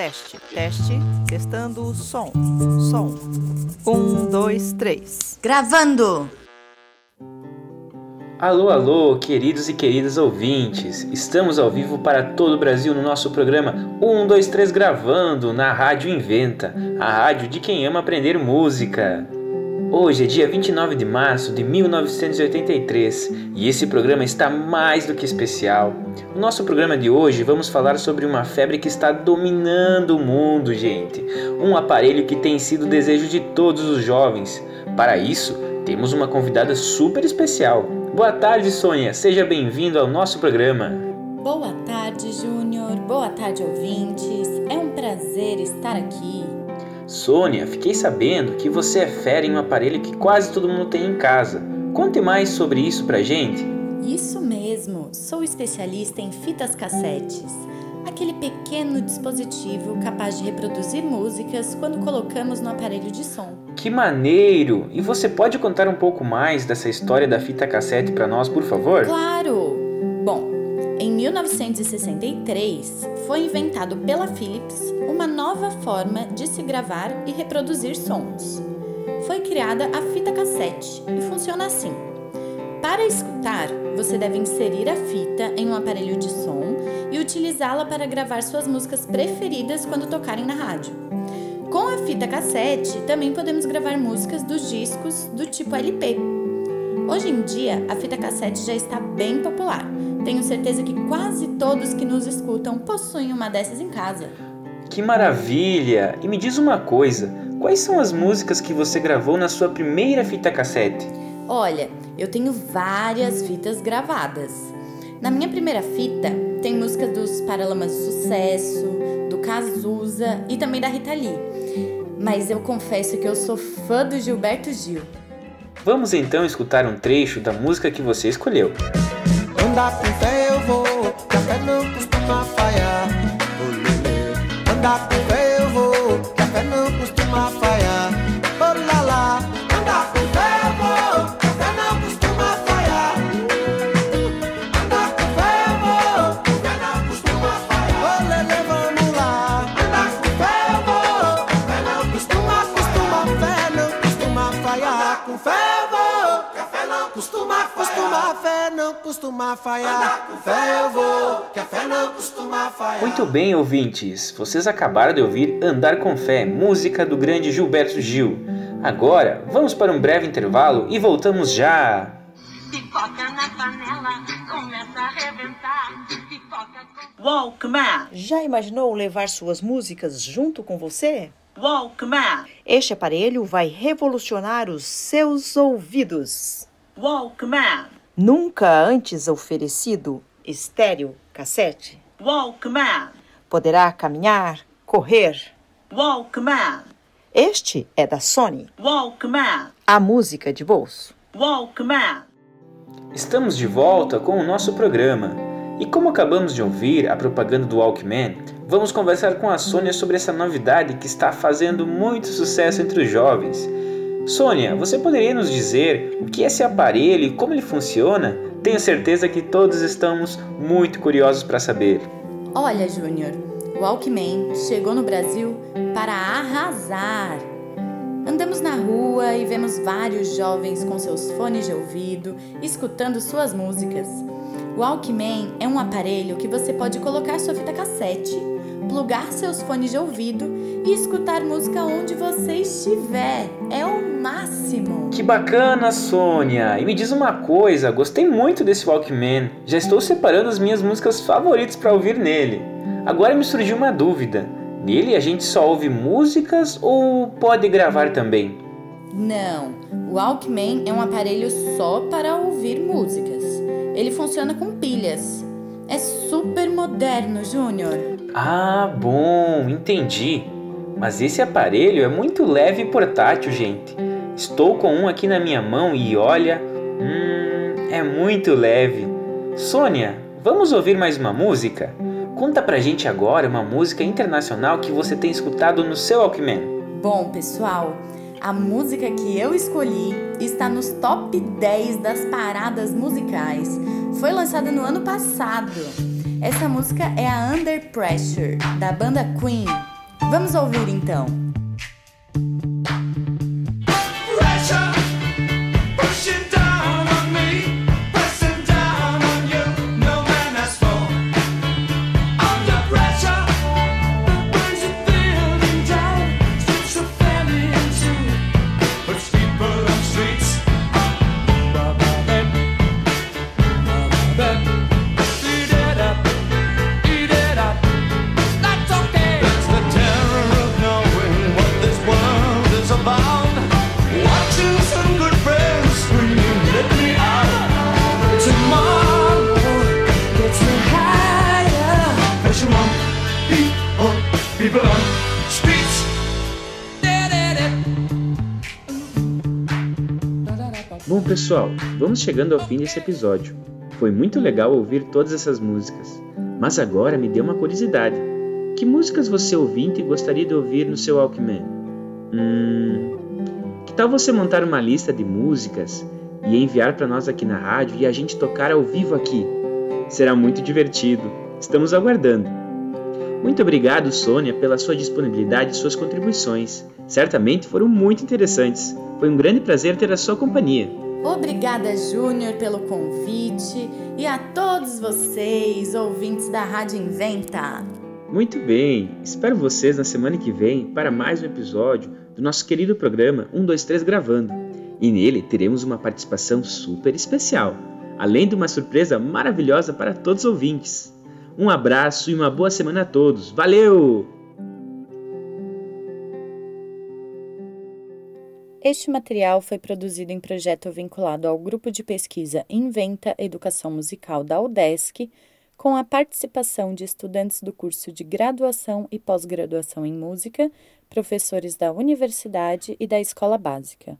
Teste, teste, testando o som. Som. Um, dois, três. Gravando! Alô, alô, queridos e queridas ouvintes! Estamos ao vivo para todo o Brasil no nosso programa 123 Gravando na Rádio Inventa, a rádio de quem ama aprender música. Hoje é dia 29 de março de 1983 e esse programa está mais do que especial. No nosso programa de hoje vamos falar sobre uma febre que está dominando o mundo, gente. Um aparelho que tem sido o desejo de todos os jovens. Para isso, temos uma convidada super especial. Boa tarde, Sônia. Seja bem-vindo ao nosso programa. Boa tarde, Júnior. Boa tarde, ouvintes. É um prazer estar aqui. Sônia, fiquei sabendo que você é fera em um aparelho que quase todo mundo tem em casa. Conte mais sobre isso pra gente. Isso mesmo, sou especialista em fitas cassetes. Aquele pequeno dispositivo capaz de reproduzir músicas quando colocamos no aparelho de som. Que maneiro! E você pode contar um pouco mais dessa história da fita cassete para nós, por favor? Claro! Bom, em 1963 foi inventado pela Philips uma nova forma de se gravar e reproduzir sons. Foi criada a fita cassete e funciona assim. Para escutar, você deve inserir a fita em um aparelho de som e utilizá-la para gravar suas músicas preferidas quando tocarem na rádio. Com a fita cassete, também podemos gravar músicas dos discos do tipo LP. Hoje em dia, a fita cassete já está bem popular. Tenho certeza que quase todos que nos escutam possuem uma dessas em casa. Que maravilha! E me diz uma coisa: quais são as músicas que você gravou na sua primeira fita cassete? Olha, eu tenho várias fitas gravadas. Na minha primeira fita, tem músicas dos Paralamas do Sucesso, do Cazuza e também da Rita Lee. Mas eu confesso que eu sou fã do Gilberto Gil. Vamos então escutar um trecho da música que você escolheu. Andar com fé eu vou, que a fé não costuma falhar. Andar com fé não costuma falhar. Com fé eu vou, que a fé não costuma falhar. Muito bem, ouvintes. Vocês acabaram de ouvir Andar com Fé, música do grande Gilberto Gil. Agora, vamos para um breve intervalo e voltamos já. Pipoca na panela, começa a arrebentar. Pipoca com Walkman, Já imaginou levar suas músicas junto com você? Walkman, Este aparelho vai revolucionar os seus ouvidos. Walkman, Nunca antes oferecido estéreo cassete. Walkman, Poderá caminhar, correr. Walkman, Este é da Sony, Walkman, a música de bolso. Walkman. Estamos de volta com o nosso programa. E como acabamos de ouvir a propaganda do Walkman, vamos conversar com a Sônia sobre essa novidade que está fazendo muito sucesso entre os jovens. Sônia, você poderia nos dizer o que é esse aparelho e como ele funciona? Tenho certeza que todos estamos muito curiosos para saber. Olha, Júnior, o Walkman chegou no Brasil para arrasar. Andamos na rua e vemos vários jovens com seus fones de ouvido, escutando suas músicas. O Walkman é um aparelho que você pode colocar sua fita cassete, plugar seus fones de ouvido e escutar música onde você estiver. É o máximo! Que bacana, Sônia! E me diz uma coisa, gostei muito desse Walkman. Já estou separando as minhas músicas favoritas para ouvir nele. Agora me surgiu uma dúvida. Nele a gente só ouve músicas ou pode gravar também? Não, o Walkman é um aparelho só para ouvir músicas. Ele funciona com pilhas. É super moderno, Júnior. Ah, bom, entendi. Mas esse aparelho é muito leve e portátil, gente. Estou com um aqui na minha mão e olha, hum, é muito leve. Sônia, vamos ouvir mais uma música? Conta pra gente agora uma música internacional que você tem escutado no seu Walkman. Bom, pessoal, a música que eu escolhi está nos top 10 das paradas musicais. Foi lançada no ano passado. Essa música é a Under Pressure, da banda Queen. Vamos ouvir então. Bom, pessoal, vamos chegando ao fim desse episódio. Foi muito legal ouvir todas essas músicas, mas agora me deu uma curiosidade. Que músicas você ouvinte gostaria de ouvir no seu Walkman? Hum, que tal você montar uma lista de músicas e enviar para nós aqui na rádio e a gente tocar ao vivo aqui? Será muito divertido. Estamos aguardando. Muito obrigado, Sônia, pela sua disponibilidade e suas contribuições. Certamente foram muito interessantes. Foi um grande prazer ter a sua companhia. Obrigada, Júnior, pelo convite e a todos vocês, ouvintes da Rádio Inventa. Muito bem, espero vocês na semana que vem para mais um episódio do nosso querido programa 123 Gravando. E nele teremos uma participação super especial, além de uma surpresa maravilhosa para todos os ouvintes. Um abraço e uma boa semana a todos. Valeu! Este material foi produzido em projeto vinculado ao grupo de pesquisa Inventa Educação Musical da UDESC, com a participação de estudantes do curso de graduação e pós-graduação em música, professores da universidade e da escola básica.